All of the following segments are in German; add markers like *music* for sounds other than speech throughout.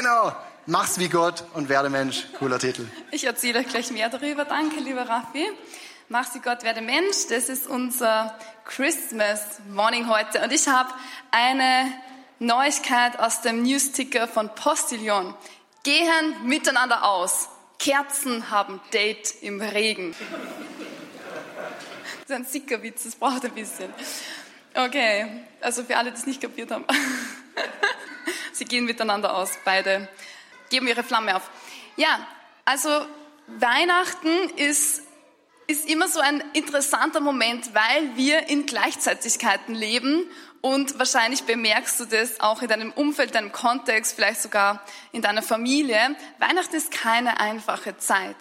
genau. Mach's wie Gott und werde Mensch. Cooler Titel. Ich erzähle euch gleich mehr darüber. Danke, lieber Raffi. Mach's wie Gott, werde Mensch. Das ist unser Christmas Morning heute. Und ich habe eine Neuigkeit aus dem Newsticker von Postillon. Gehen miteinander aus. Kerzen haben Date im Regen. Das ist ein Sickerwitz, das braucht ein bisschen. Okay, also für alle, die es nicht kapiert haben. *laughs* Sie gehen miteinander aus, beide geben ihre Flamme auf. Ja, also Weihnachten ist, ist immer so ein interessanter Moment, weil wir in Gleichzeitigkeiten leben und wahrscheinlich bemerkst du das auch in deinem Umfeld, deinem Kontext, vielleicht sogar in deiner Familie. Weihnachten ist keine einfache Zeit.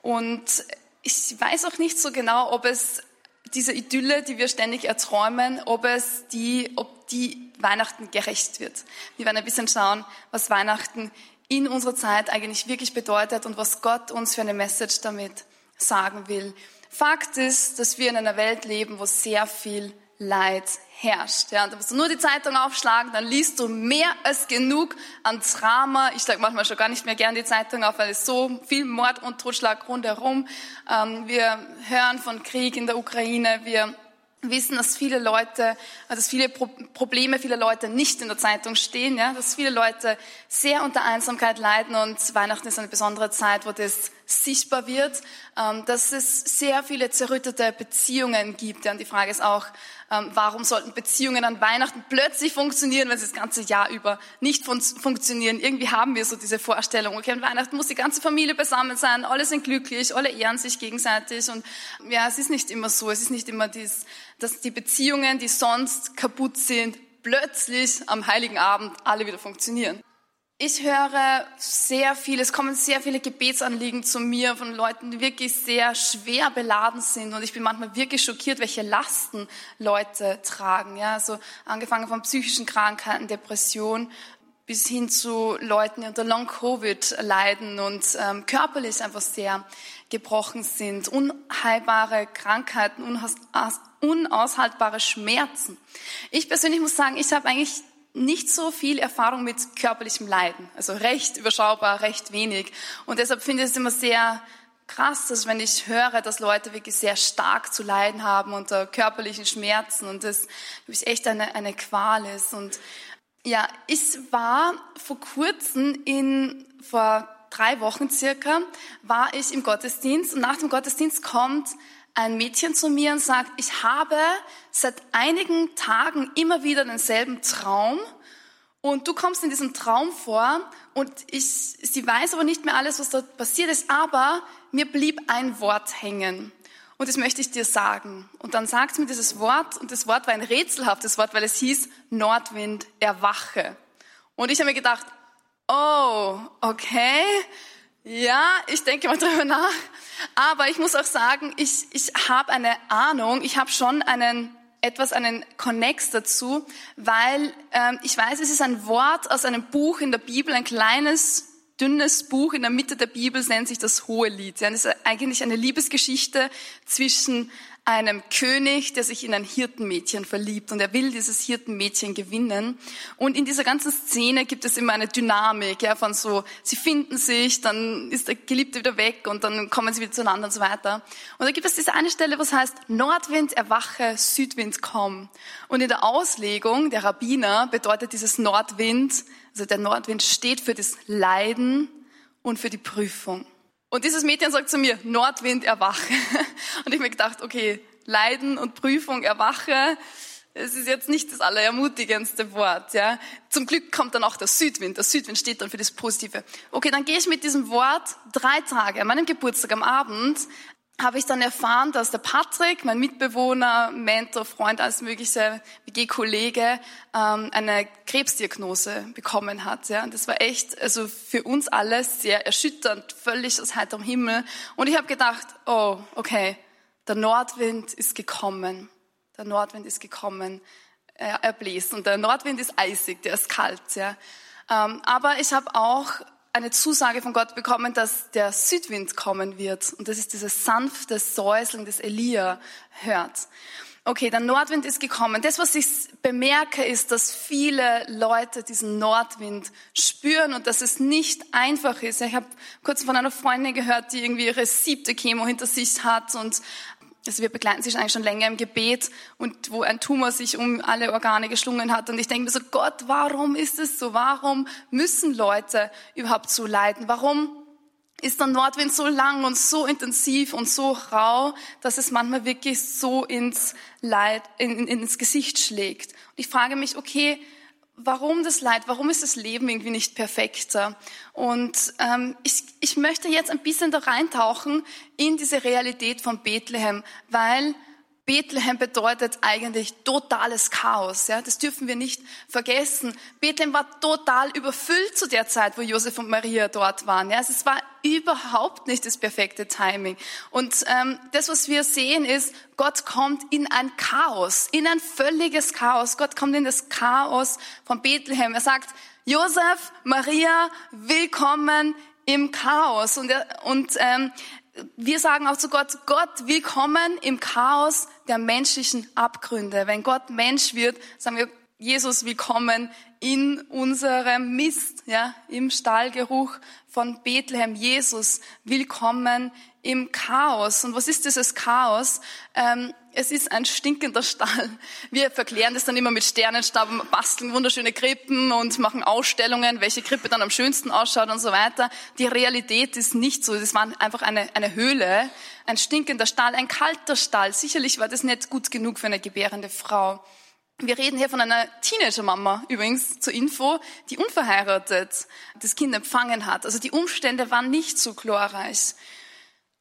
Und ich weiß auch nicht so genau, ob es diese Idylle, die wir ständig erträumen, ob es die, ob die Weihnachten gerecht wird. Wir werden ein bisschen schauen, was Weihnachten in unserer Zeit eigentlich wirklich bedeutet und was Gott uns für eine Message damit sagen will. Fakt ist, dass wir in einer Welt leben, wo sehr viel Leid herrscht. Ja, und da musst du nur die Zeitung aufschlagen, dann liest du mehr als genug an Drama. Ich sage manchmal schon gar nicht mehr gern die Zeitung auf, weil es so viel Mord und Totschlag rundherum. Ähm, wir hören von Krieg in der Ukraine. Wir wissen, dass viele Leute, dass viele Probleme viele Leute nicht in der Zeitung stehen, ja, dass viele Leute sehr unter Einsamkeit leiden und Weihnachten ist eine besondere Zeit, wo das sichtbar wird, ähm, dass es sehr viele zerrüttete Beziehungen gibt. Und die Frage ist auch, ähm, warum sollten Beziehungen an Weihnachten plötzlich funktionieren, wenn sie das ganze Jahr über nicht fun funktionieren? Irgendwie haben wir so diese Vorstellung, okay, an Weihnachten muss die ganze Familie beisammen sein, alle sind glücklich, alle ehren sich gegenseitig und ja, es ist nicht immer so, es ist nicht immer dies, dass die Beziehungen, die sonst kaputt sind, plötzlich am Heiligen Abend alle wieder funktionieren. Ich höre sehr viel, es kommen sehr viele Gebetsanliegen zu mir von Leuten, die wirklich sehr schwer beladen sind und ich bin manchmal wirklich schockiert, welche Lasten Leute tragen. Ja, also angefangen von psychischen Krankheiten, Depression bis hin zu Leuten, die unter Long-Covid leiden und ähm, körperlich einfach sehr gebrochen sind, unheilbare Krankheiten, unaushaltbare Schmerzen. Ich persönlich muss sagen, ich habe eigentlich nicht so viel Erfahrung mit körperlichem Leiden, also recht überschaubar, recht wenig. Und deshalb finde ich es immer sehr krass, dass wenn ich höre, dass Leute wirklich sehr stark zu leiden haben unter körperlichen Schmerzen und das ich, echt eine, eine Qual ist. Und ja, ich war vor kurzem in, vor drei Wochen circa, war ich im Gottesdienst und nach dem Gottesdienst kommt ein Mädchen zu mir und sagt, ich habe seit einigen Tagen immer wieder denselben Traum und du kommst in diesem Traum vor und ich, sie weiß aber nicht mehr alles, was dort passiert ist, aber mir blieb ein Wort hängen. Und das möchte ich dir sagen. Und dann sagt sie mir dieses Wort, und das Wort war ein rätselhaftes Wort, weil es hieß Nordwind, erwache. Und ich habe mir gedacht, oh, okay, ja, ich denke mal drüber nach. Aber ich muss auch sagen, ich, ich habe eine Ahnung, ich habe schon einen etwas einen Connex dazu, weil ähm, ich weiß, es ist ein Wort aus einem Buch in der Bibel, ein kleines, dünnes Buch in der Mitte der Bibel, nennt sich das Hohe Lied. Ja, das ist eigentlich eine Liebesgeschichte zwischen einem König, der sich in ein Hirtenmädchen verliebt und er will dieses Hirtenmädchen gewinnen. Und in dieser ganzen Szene gibt es immer eine Dynamik, ja, von so, sie finden sich, dann ist der Geliebte wieder weg und dann kommen sie wieder zueinander und so weiter. Und da gibt es diese eine Stelle, was heißt, Nordwind erwache, Südwind komm. Und in der Auslegung der Rabbiner bedeutet dieses Nordwind, also der Nordwind steht für das Leiden und für die Prüfung. Und dieses Mädchen sagt zu mir, Nordwind, erwache. *laughs* Und ich mir gedacht, okay, Leiden und Prüfung, erwache, es ist jetzt nicht das allerermutigendste Wort. Ja. Zum Glück kommt dann auch der Südwind. Der Südwind steht dann für das Positive. Okay, dann gehe ich mit diesem Wort drei Tage an meinem Geburtstag am Abend habe ich dann erfahren, dass der Patrick, mein Mitbewohner, Mentor, Freund, alles mögliche, WG-Kollege, ähm, eine Krebsdiagnose bekommen hat. Ja, und das war echt, also für uns alle sehr erschütternd, völlig aus heiterem Himmel. Und ich habe gedacht, oh, okay, der Nordwind ist gekommen. Der Nordwind ist gekommen. Er, bläst und der Nordwind ist eisig, der ist kalt. Ja. Ähm, aber ich habe auch eine Zusage von Gott bekommen, dass der Südwind kommen wird. Und das ist dieses sanfte Säuseln, das Elia hört. Okay, der Nordwind ist gekommen. Das, was ich bemerke, ist, dass viele Leute diesen Nordwind spüren und dass es nicht einfach ist. Ich habe kurz von einer Freundin gehört, die irgendwie ihre siebte Chemo hinter sich hat und also wir begleiten sich eigentlich schon länger im Gebet und wo ein Tumor sich um alle Organe geschlungen hat. Und ich denke mir so, Gott, warum ist es so? Warum müssen Leute überhaupt so leiden? Warum ist der Nordwind so lang und so intensiv und so rau, dass es manchmal wirklich so ins Leid, in, in, ins Gesicht schlägt? Und ich frage mich, okay, warum das Leid, warum ist das Leben irgendwie nicht perfekter? Und ähm, ich, ich möchte jetzt ein bisschen da reintauchen in diese Realität von Bethlehem, weil Bethlehem bedeutet eigentlich totales Chaos. Ja? Das dürfen wir nicht vergessen. Bethlehem war total überfüllt zu der Zeit, wo Josef und Maria dort waren. Ja? Also es war überhaupt nicht das perfekte Timing. Und ähm, das, was wir sehen, ist, Gott kommt in ein Chaos, in ein völliges Chaos. Gott kommt in das Chaos von Bethlehem. Er sagt, Josef, Maria, willkommen im Chaos. Und, und ähm, wir sagen auch zu Gott, Gott, willkommen im Chaos der menschlichen Abgründe. Wenn Gott Mensch wird, sagen wir, Jesus, willkommen in unserem Mist, ja, im Stallgeruch von Bethlehem. Jesus, willkommen im Chaos. Und was ist dieses Chaos? Ähm, es ist ein stinkender Stall. Wir verklären das dann immer mit Sternenstaub, basteln wunderschöne Krippen und machen Ausstellungen, welche Krippe dann am schönsten ausschaut und so weiter. Die Realität ist nicht so. Das war einfach eine, eine Höhle, ein stinkender Stall, ein kalter Stall. Sicherlich war das nicht gut genug für eine gebärende Frau. Wir reden hier von einer Teenager-Mama, übrigens zur Info, die unverheiratet das Kind empfangen hat. Also die Umstände waren nicht so glorreich.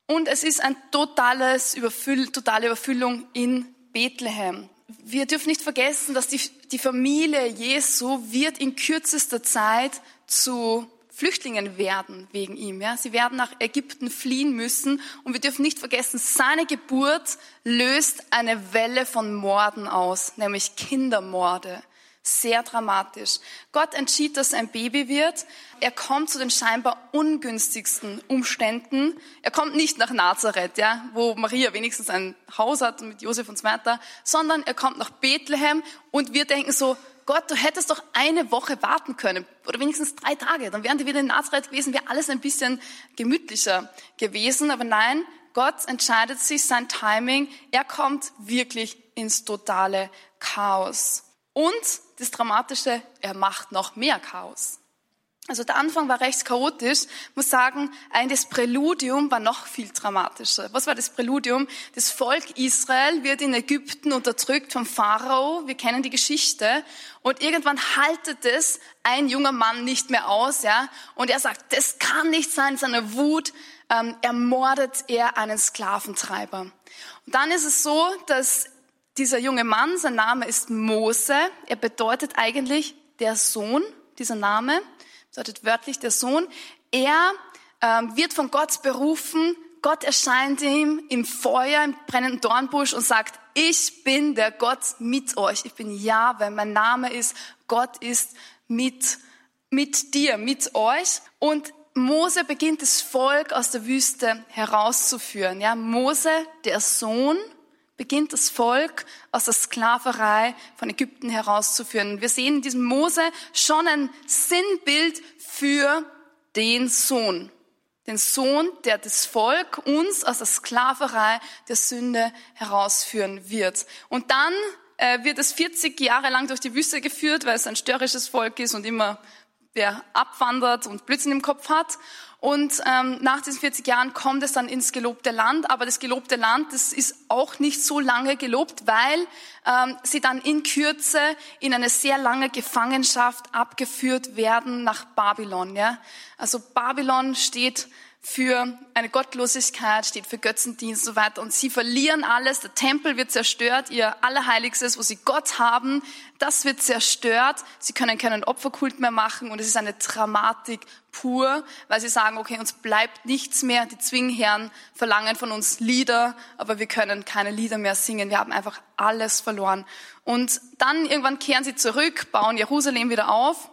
Und es ist ein totales Überfüll, totale Überfüllung in Bethlehem. Wir dürfen nicht vergessen, dass die, die Familie Jesu wird in kürzester Zeit zu Flüchtlingen werden wegen ihm. Ja? Sie werden nach Ägypten fliehen müssen. Und wir dürfen nicht vergessen, seine Geburt löst eine Welle von Morden aus, nämlich Kindermorde. Sehr dramatisch. Gott entschied, dass er ein Baby wird. Er kommt zu den scheinbar ungünstigsten Umständen. Er kommt nicht nach Nazareth, ja, wo Maria wenigstens ein Haus hat mit Josef und so weiter, sondern er kommt nach Bethlehem und wir denken so, Gott, du hättest doch eine Woche warten können oder wenigstens drei Tage. Dann wären die wieder in Nazareth gewesen, wäre alles ein bisschen gemütlicher gewesen. Aber nein, Gott entscheidet sich sein Timing. Er kommt wirklich ins totale Chaos. Und das Dramatische, er macht noch mehr Chaos. Also der Anfang war recht chaotisch. Ich muss sagen, ein das Präludium war noch viel dramatischer. Was war das Präludium? Das Volk Israel wird in Ägypten unterdrückt vom Pharao. Wir kennen die Geschichte. Und irgendwann haltet es ein junger Mann nicht mehr aus, ja. Und er sagt, das kann nicht sein. Seine Wut ähm, ermordet er einen Sklaventreiber. Und dann ist es so, dass dieser junge Mann, sein Name ist Mose, er bedeutet eigentlich der Sohn, dieser Name, bedeutet wörtlich der Sohn. Er ähm, wird von Gott berufen, Gott erscheint ihm im Feuer, im brennenden Dornbusch und sagt, ich bin der Gott mit euch. Ich bin Jahwe. Mein Name ist, Gott ist mit, mit dir, mit euch. Und Mose beginnt das Volk aus der Wüste herauszuführen. Ja, Mose, der Sohn, beginnt das Volk aus der Sklaverei von Ägypten herauszuführen. Wir sehen in diesem Mose schon ein Sinnbild für den Sohn. Den Sohn, der das Volk uns aus der Sklaverei der Sünde herausführen wird. Und dann äh, wird es 40 Jahre lang durch die Wüste geführt, weil es ein störrisches Volk ist und immer wer abwandert und Blödsinn im Kopf hat. Und ähm, nach diesen 40 Jahren kommt es dann ins gelobte Land. Aber das gelobte Land, das ist auch nicht so lange gelobt, weil ähm, sie dann in Kürze in eine sehr lange Gefangenschaft abgeführt werden nach Babylon. Ja? Also Babylon steht für eine Gottlosigkeit, steht für Götzendienst und so weiter. Und sie verlieren alles. Der Tempel wird zerstört, ihr Allerheiligstes, wo sie Gott haben, das wird zerstört. Sie können keinen Opferkult mehr machen und es ist eine Dramatik pur, weil sie sagen, okay, uns bleibt nichts mehr. Die Zwingherren verlangen von uns Lieder, aber wir können keine Lieder mehr singen. Wir haben einfach alles verloren. Und dann irgendwann kehren sie zurück, bauen Jerusalem wieder auf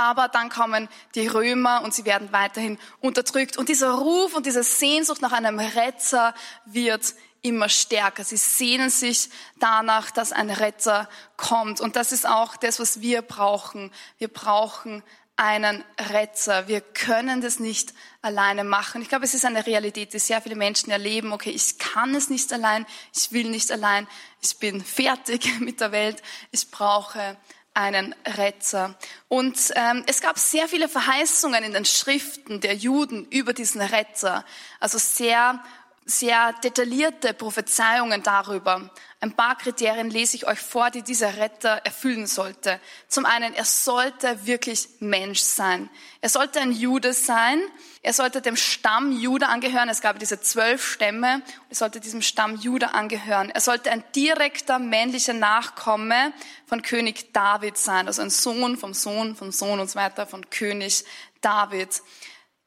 aber dann kommen die Römer und sie werden weiterhin unterdrückt. Und dieser Ruf und diese Sehnsucht nach einem Retter wird immer stärker. Sie sehnen sich danach, dass ein Retter kommt. Und das ist auch das, was wir brauchen. Wir brauchen einen Retter. Wir können das nicht alleine machen. Ich glaube, es ist eine Realität, die sehr viele Menschen erleben. Okay, ich kann es nicht allein, ich will nicht allein, ich bin fertig *laughs* mit der Welt, ich brauche einen Retter. Und ähm, es gab sehr viele Verheißungen in den Schriften der Juden über diesen Retter. Also sehr sehr detaillierte Prophezeiungen darüber. Ein paar Kriterien lese ich euch vor, die dieser Retter erfüllen sollte. Zum einen, er sollte wirklich Mensch sein. Er sollte ein Jude sein. Er sollte dem Stamm Jude angehören. Es gab diese zwölf Stämme. Er sollte diesem Stamm Jude angehören. Er sollte ein direkter männlicher Nachkomme von König David sein. Also ein Sohn vom Sohn vom Sohn und so weiter von König David.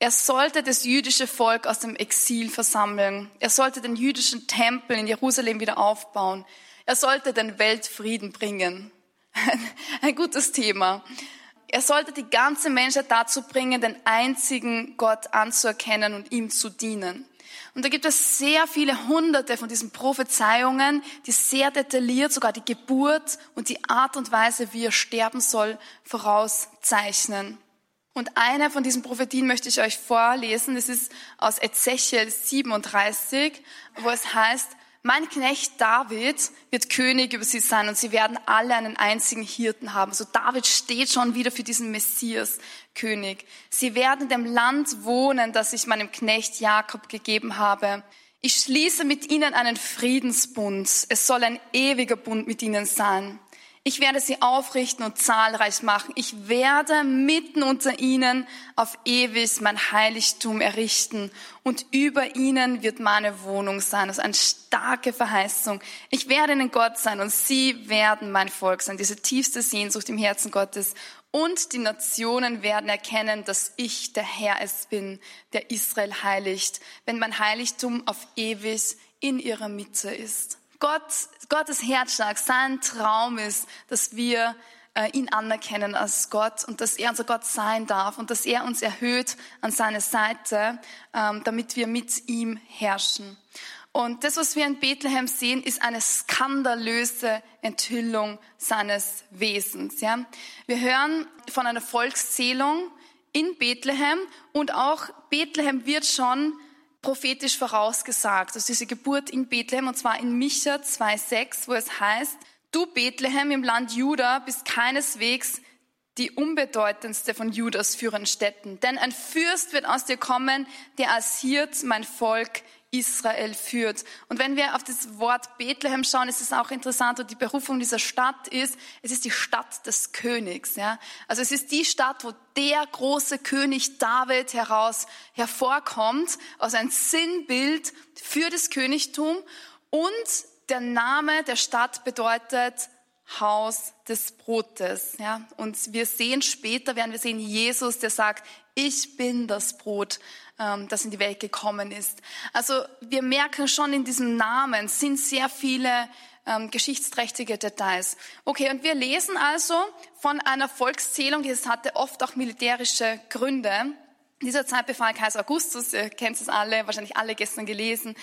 Er sollte das jüdische Volk aus dem Exil versammeln. Er sollte den jüdischen Tempel in Jerusalem wieder aufbauen. Er sollte den Weltfrieden bringen. *laughs* Ein gutes Thema. Er sollte die ganze Menschheit dazu bringen, den einzigen Gott anzuerkennen und ihm zu dienen. Und da gibt es sehr viele hunderte von diesen Prophezeiungen, die sehr detailliert sogar die Geburt und die Art und Weise, wie er sterben soll, vorauszeichnen. Und eine von diesen Prophetien möchte ich euch vorlesen. Das ist aus Ezechiel 37, wo es heißt, mein Knecht David wird König über sie sein und sie werden alle einen einzigen Hirten haben. So David steht schon wieder für diesen Messias König. Sie werden in dem Land wohnen, das ich meinem Knecht Jakob gegeben habe. Ich schließe mit ihnen einen Friedensbund. Es soll ein ewiger Bund mit ihnen sein. Ich werde sie aufrichten und zahlreich machen. Ich werde mitten unter ihnen auf ewig mein Heiligtum errichten und über ihnen wird meine Wohnung sein. Das ist eine starke Verheißung. Ich werde ihnen Gott sein und sie werden mein Volk sein. Diese tiefste Sehnsucht im Herzen Gottes. Und die Nationen werden erkennen, dass ich der Herr es bin, der Israel heiligt, wenn mein Heiligtum auf ewig in ihrer Mitte ist. Gott, Gottes Herzschlag, sein Traum ist, dass wir äh, ihn anerkennen als Gott und dass er unser Gott sein darf und dass er uns erhöht an seine Seite, ähm, damit wir mit ihm herrschen. Und das, was wir in Bethlehem sehen, ist eine skandalöse Enthüllung seines Wesens. Ja? Wir hören von einer Volkszählung in Bethlehem und auch Bethlehem wird schon prophetisch vorausgesagt, also diese Geburt in Bethlehem, und zwar in Micha 2,6, wo es heißt, du Bethlehem im Land Juda bist keineswegs die unbedeutendste von Judas führenden Städten. Denn ein Fürst wird aus dir kommen, der als Hirt mein Volk Israel führt. Und wenn wir auf das Wort Bethlehem schauen, ist es auch interessant, und die Berufung dieser Stadt ist, es ist die Stadt des Königs. Ja? Also es ist die Stadt, wo der große König David heraus hervorkommt, aus ein Sinnbild für das Königtum. Und der Name der Stadt bedeutet Haus des Brotes. Ja? Und wir sehen später, werden wir sehen Jesus, der sagt, ich bin das Brot, ähm, das in die Welt gekommen ist. Also wir merken schon in diesem Namen sind sehr viele ähm, geschichtsträchtige Details. Okay, und wir lesen also von einer Volkszählung, die es hatte oft auch militärische Gründe. In dieser Zeit befahl Kaiser Augustus, ihr kennt es alle, wahrscheinlich alle gestern gelesen,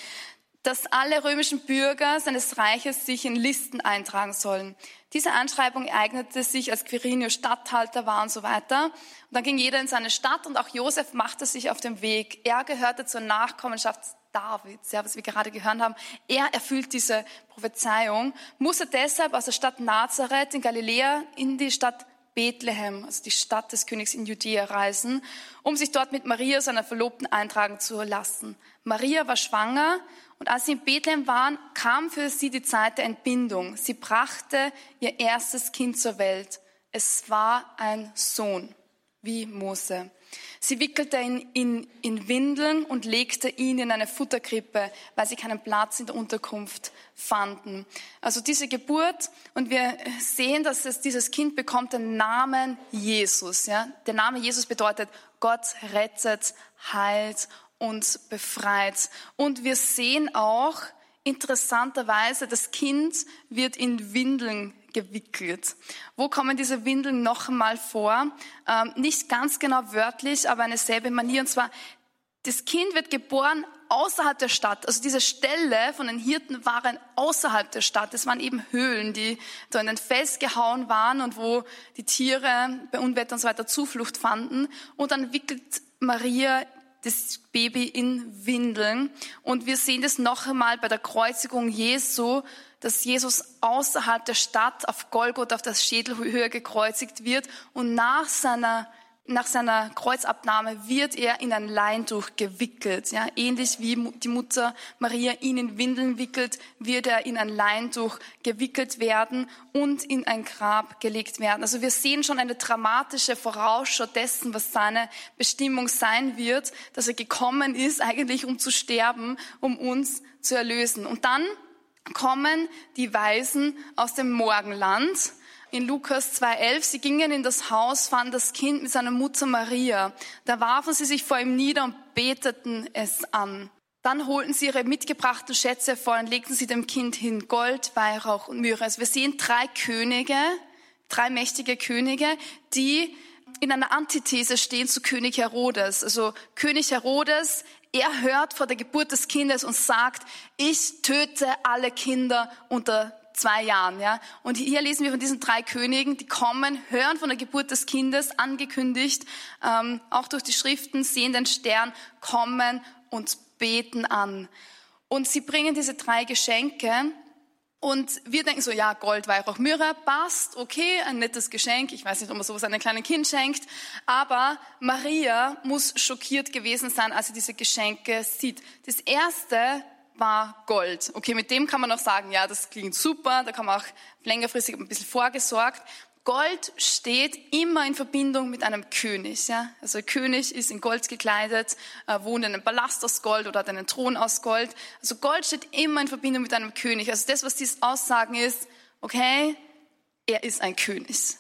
dass alle römischen Bürger seines Reiches sich in Listen eintragen sollen. Diese Anschreibung eignete sich, als Quirinius Statthalter war und so weiter. Und dann ging jeder in seine Stadt und auch Josef machte sich auf den Weg. Er gehörte zur Nachkommenschaft Davids, ja, was wir gerade gehört haben. Er erfüllt diese Prophezeiung, musste deshalb aus der Stadt Nazareth in Galiläa in die Stadt Bethlehem, also die Stadt des Königs in Judäa, reisen, um sich dort mit Maria, seiner Verlobten, eintragen zu lassen. Maria war schwanger und als sie in Bethlehem waren, kam für sie die Zeit der Entbindung. Sie brachte ihr erstes Kind zur Welt. Es war ein Sohn, wie Mose. Sie wickelte ihn in, in, Windeln und legte ihn in eine Futterkrippe, weil sie keinen Platz in der Unterkunft fanden. Also diese Geburt und wir sehen, dass es, dieses Kind bekommt den Namen Jesus. Ja? Der Name Jesus bedeutet Gott rettet, heilt uns befreit. Und wir sehen auch interessanterweise, das Kind wird in Windeln gewickelt. Wo kommen diese Windeln noch einmal vor? Ähm, nicht ganz genau wörtlich, aber eine selbe Manier. Und zwar, das Kind wird geboren außerhalb der Stadt. Also diese Ställe von den Hirten waren außerhalb der Stadt. Es waren eben Höhlen, die da in den Fels gehauen waren und wo die Tiere bei Unwetter und so weiter Zuflucht fanden. Und dann wickelt Maria das Baby in Windeln. Und wir sehen das noch einmal bei der Kreuzigung Jesu, dass Jesus außerhalb der Stadt auf Golgotha auf der Schädelhöhe gekreuzigt wird und nach seiner nach seiner Kreuzabnahme wird er in ein Leintuch gewickelt. Ja, ähnlich wie die Mutter Maria ihn in Windeln wickelt, wird er in ein Leintuch gewickelt werden und in ein Grab gelegt werden. Also wir sehen schon eine dramatische Vorausschau dessen, was seine Bestimmung sein wird, dass er gekommen ist, eigentlich um zu sterben, um uns zu erlösen. Und dann kommen die Weisen aus dem Morgenland in Lukas 2.11, sie gingen in das Haus, fanden das Kind mit seiner Mutter Maria. Da warfen sie sich vor ihm nieder und beteten es an. Dann holten sie ihre mitgebrachten Schätze vor und legten sie dem Kind hin, Gold, Weihrauch und Myrrhe. Also wir sehen drei Könige, drei mächtige Könige, die in einer Antithese stehen zu König Herodes. Also König Herodes, er hört vor der Geburt des Kindes und sagt, ich töte alle Kinder unter zwei Jahren. Ja? Und hier lesen wir von diesen drei Königen, die kommen, hören von der Geburt des Kindes, angekündigt, ähm, auch durch die Schriften, sehen den Stern, kommen und beten an. Und sie bringen diese drei Geschenke und wir denken so, ja, Gold, Weihrauch, Myrrhe, passt, okay, ein nettes Geschenk. Ich weiß nicht, ob man sowas einem kleinen Kind schenkt. Aber Maria muss schockiert gewesen sein, als sie diese Geschenke sieht. Das erste, war Gold. Okay, mit dem kann man auch sagen, ja, das klingt super, da kann man auch längerfristig ein bisschen vorgesorgt. Gold steht immer in Verbindung mit einem König. Ja? Also der König ist in Gold gekleidet, äh, wohnt in einem Palast aus Gold oder hat einen Thron aus Gold. Also Gold steht immer in Verbindung mit einem König. Also das, was diese aussagen, ist, okay, er ist ein König.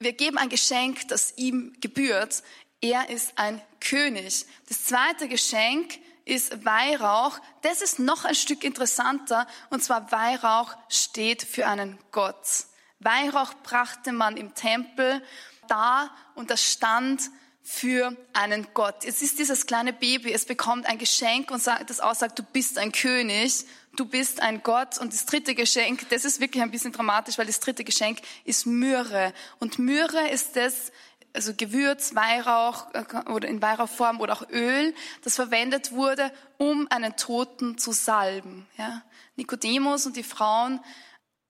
Wir geben ein Geschenk, das ihm gebührt. Er ist ein König. Das zweite Geschenk ist Weihrauch. Das ist noch ein Stück interessanter. Und zwar Weihrauch steht für einen Gott. Weihrauch brachte man im Tempel da und das stand für einen Gott. Es ist dieses kleine Baby, es bekommt ein Geschenk und das aussagt, du bist ein König, du bist ein Gott. Und das dritte Geschenk, das ist wirklich ein bisschen dramatisch, weil das dritte Geschenk ist Myrrhe. Und Myrrhe ist das, also Gewürz, Weihrauch äh, oder in Weihrauchform oder auch Öl, das verwendet wurde, um einen Toten zu salben. Ja. Nikodemus und die Frauen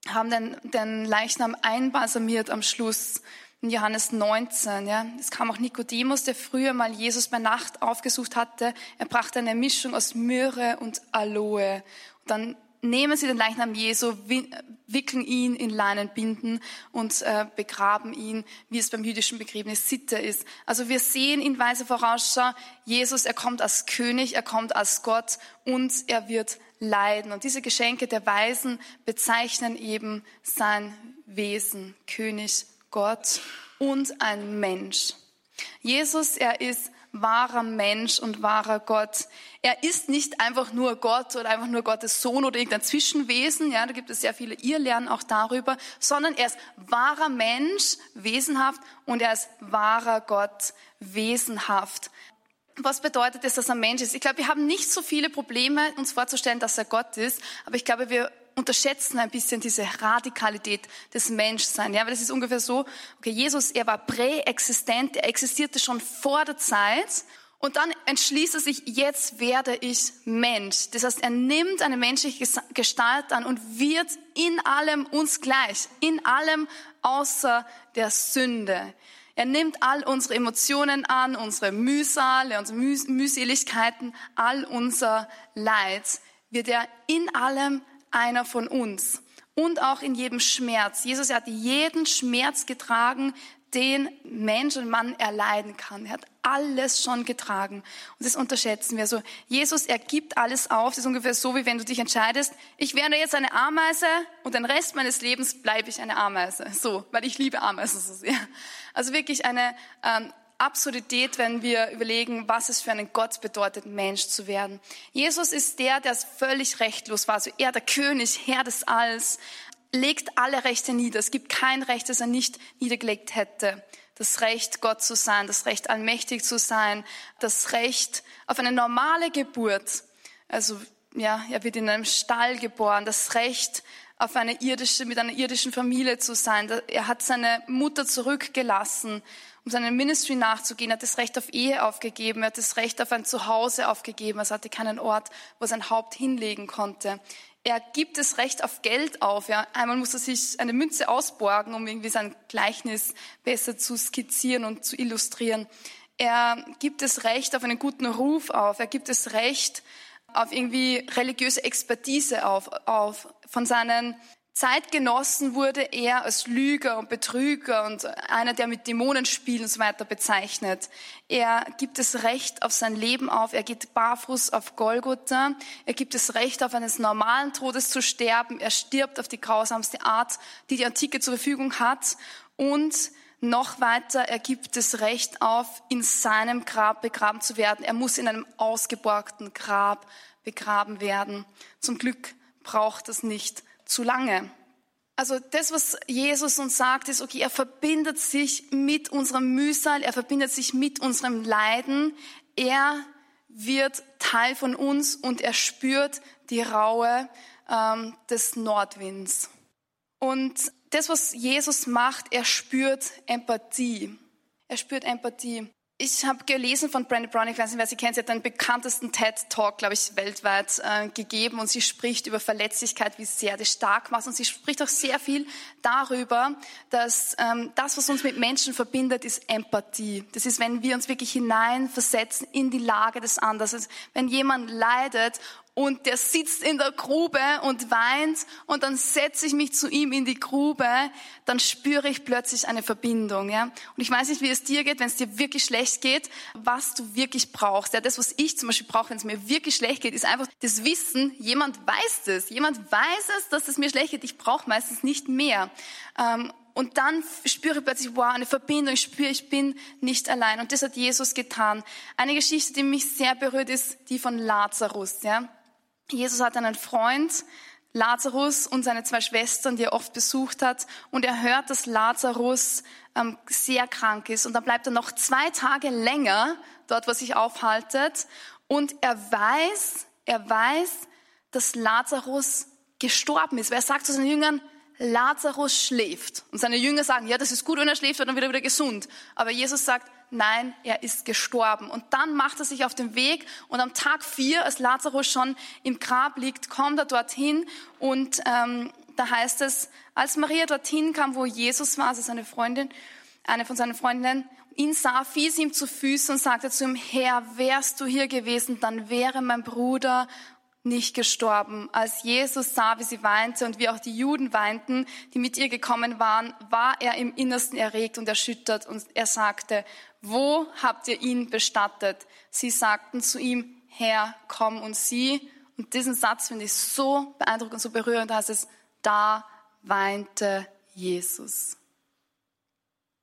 haben den, den Leichnam einbalsamiert am Schluss in Johannes 19. Ja. Es kam auch Nikodemus, der früher mal Jesus bei Nacht aufgesucht hatte. Er brachte eine Mischung aus Myrrhe und Aloe. Und dann nehmen sie den Leichnam Jesu, wickeln ihn in Leinenbinden und äh, begraben ihn, wie es beim jüdischen Begräbnis Sitte ist. Also wir sehen in Weise Vorausschau, Jesus, er kommt als König, er kommt als Gott und er wird leiden. Und diese Geschenke der Weisen bezeichnen eben sein Wesen, König, Gott und ein Mensch. Jesus, er ist wahrer Mensch und wahrer Gott. Er ist nicht einfach nur Gott oder einfach nur Gottes Sohn oder irgendein Zwischenwesen, ja, da gibt es sehr viele Irrlernen auch darüber, sondern er ist wahrer Mensch, wesenhaft und er ist wahrer Gott, wesenhaft. Was bedeutet es, dass er Mensch ist? Ich glaube, wir haben nicht so viele Probleme, uns vorzustellen, dass er Gott ist, aber ich glaube, wir unterschätzen ein bisschen diese Radikalität des Menschseins. Ja, weil es ist ungefähr so, okay, Jesus, er war präexistent, er existierte schon vor der Zeit und dann entschließt er sich, jetzt werde ich Mensch. Das heißt, er nimmt eine menschliche Gestalt an und wird in allem uns gleich, in allem außer der Sünde. Er nimmt all unsere Emotionen an, unsere Mühsale, unsere Mühseligkeiten, all unser Leid, wird er in allem einer von uns. Und auch in jedem Schmerz. Jesus hat jeden Schmerz getragen, den Mensch und Mann erleiden kann. Er hat alles schon getragen. Und das unterschätzen wir so. Jesus, er gibt alles auf. Das ist ungefähr so, wie wenn du dich entscheidest, ich werde jetzt eine Ameise und den Rest meines Lebens bleibe ich eine Ameise. So, weil ich liebe Ameisen so sehr. Also wirklich eine ähm, Absurdität, wenn wir überlegen, was es für einen Gott bedeutet, Mensch zu werden. Jesus ist der, der völlig rechtlos war. Also er, der König, Herr des Alls, legt alle Rechte nieder. Es gibt kein Recht, das er nicht niedergelegt hätte. Das Recht, Gott zu sein, das Recht, allmächtig zu sein, das Recht auf eine normale Geburt. Also, ja, er wird in einem Stall geboren. Das Recht, auf eine irdische, mit einer irdischen Familie zu sein. Er hat seine Mutter zurückgelassen, um seinem Ministry nachzugehen. Er hat das Recht auf Ehe aufgegeben. Er hat das Recht auf ein Zuhause aufgegeben. Er hatte keinen Ort, wo er sein Haupt hinlegen konnte. Er gibt das Recht auf Geld auf. Ja. Einmal muss er sich eine Münze ausborgen, um irgendwie sein Gleichnis besser zu skizzieren und zu illustrieren. Er gibt das Recht auf einen guten Ruf auf. Er gibt das Recht auf irgendwie religiöse Expertise auf, auf. Von seinen Zeitgenossen wurde er als Lüger und Betrüger und einer, der mit Dämonen spielt und so weiter bezeichnet. Er gibt das Recht auf sein Leben auf. Er geht barfuß auf Golgotha. Er gibt das Recht auf eines normalen Todes zu sterben. Er stirbt auf die grausamste Art, die die Antike zur Verfügung hat. Und noch weiter, er gibt das Recht auf, in seinem Grab begraben zu werden. Er muss in einem ausgeborgten Grab begraben werden. Zum Glück braucht das nicht zu lange. Also das, was Jesus uns sagt, ist, okay, er verbindet sich mit unserem Mühsal, er verbindet sich mit unserem Leiden. Er wird Teil von uns und er spürt die Raue ähm, des Nordwinds. Und das, was Jesus macht, er spürt Empathie. Er spürt Empathie. Ich habe gelesen von Brandon Brown, ich weiß nicht, wer sie kennt, sie hat den bekanntesten TED-Talk, glaube ich, weltweit äh, gegeben und sie spricht über Verletzlichkeit, wie sehr das stark macht und sie spricht auch sehr viel darüber, dass ähm, das, was uns mit Menschen verbindet, ist Empathie. Das ist, wenn wir uns wirklich hineinversetzen in die Lage des anderen. Wenn jemand leidet und der sitzt in der Grube und weint und dann setze ich mich zu ihm in die Grube, dann spüre ich plötzlich eine Verbindung. Ja? Und ich weiß nicht, wie es dir geht, wenn es dir wirklich schlecht geht, was du wirklich brauchst. Ja, das, was ich zum Beispiel brauche, wenn es mir wirklich schlecht geht, ist einfach das Wissen, jemand weiß es. Jemand weiß es, dass es mir schlecht geht. Ich brauche meistens nicht mehr. Ähm, und dann spüre ich plötzlich, wow, eine Verbindung, ich spüre, ich bin nicht allein. Und das hat Jesus getan. Eine Geschichte, die mich sehr berührt, ist die von Lazarus. Ja? Jesus hat einen Freund, Lazarus und seine zwei Schwestern, die er oft besucht hat. Und er hört, dass Lazarus ähm, sehr krank ist. Und dann bleibt er noch zwei Tage länger dort, wo er sich aufhaltet. Und er weiß, er weiß, dass Lazarus gestorben ist. Weil er sagt zu seinen Jüngern, Lazarus schläft. Und seine Jünger sagen, ja, das ist gut, wenn er schläft, wird dann wieder wieder gesund. Aber Jesus sagt, nein, er ist gestorben. Und dann macht er sich auf den Weg und am Tag vier, als Lazarus schon im Grab liegt, kommt er dorthin und ähm, da heißt es, als Maria dorthin kam, wo Jesus war, also seine Freundin, eine von seinen Freundinnen, ihn sah, fiel sie ihm zu Füßen und sagte zu ihm, Herr, wärst du hier gewesen, dann wäre mein Bruder nicht gestorben. Als Jesus sah, wie sie weinte und wie auch die Juden weinten, die mit ihr gekommen waren, war er im Innersten erregt und erschüttert und er sagte, wo habt ihr ihn bestattet? Sie sagten zu ihm, Herr, komm und sieh. Und diesen Satz finde ich so beeindruckend so berührend, heißt es, da weinte Jesus.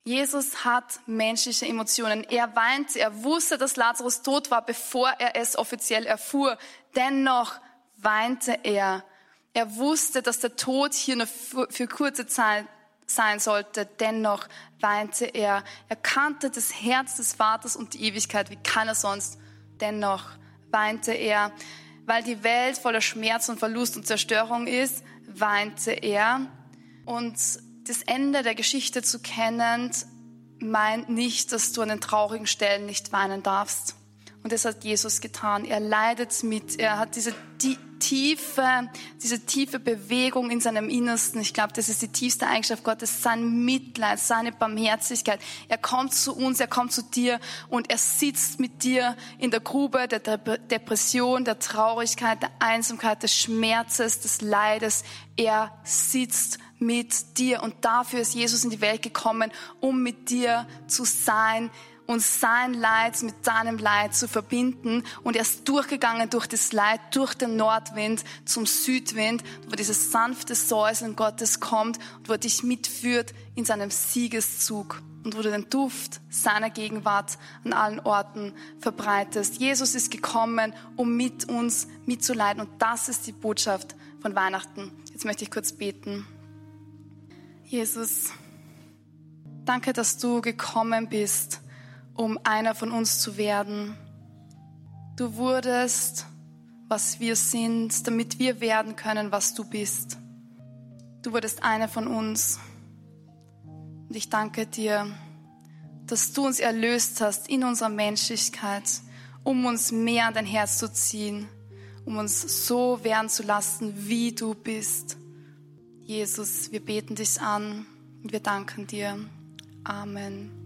Jesus hat menschliche Emotionen. Er weinte, er wusste, dass Lazarus tot war, bevor er es offiziell erfuhr. Dennoch weinte er. Er wusste, dass der Tod hier nur für kurze Zeit sein sollte. Dennoch weinte er. Er kannte das Herz des Vaters und die Ewigkeit wie keiner sonst. Dennoch weinte er. Weil die Welt voller Schmerz und Verlust und Zerstörung ist, weinte er. Und das Ende der Geschichte zu kennen, meint nicht, dass du an den traurigen Stellen nicht weinen darfst. Und das hat Jesus getan. Er leidet mit. Er hat diese die tiefe, diese tiefe Bewegung in seinem Innersten. Ich glaube, das ist die tiefste Eigenschaft Gottes. Sein Mitleid, seine Barmherzigkeit. Er kommt zu uns, er kommt zu dir und er sitzt mit dir in der Grube der Depression, der Traurigkeit, der Einsamkeit, des Schmerzes, des Leides. Er sitzt mit dir und dafür ist Jesus in die Welt gekommen, um mit dir zu sein und sein Leid mit deinem Leid zu verbinden. Und er ist durchgegangen durch das Leid, durch den Nordwind zum Südwind, wo dieses sanfte Säuseln Gottes kommt und wo er dich mitführt in seinem Siegeszug und wo du den Duft seiner Gegenwart an allen Orten verbreitest. Jesus ist gekommen, um mit uns mitzuleiden und das ist die Botschaft von Weihnachten. Jetzt möchte ich kurz beten. Jesus, danke, dass du gekommen bist um einer von uns zu werden. Du wurdest, was wir sind, damit wir werden können, was du bist. Du wurdest eine von uns. Und ich danke dir, dass du uns erlöst hast in unserer Menschlichkeit, um uns mehr an dein Herz zu ziehen, um uns so werden zu lassen, wie du bist. Jesus, wir beten dich an und wir danken dir. Amen.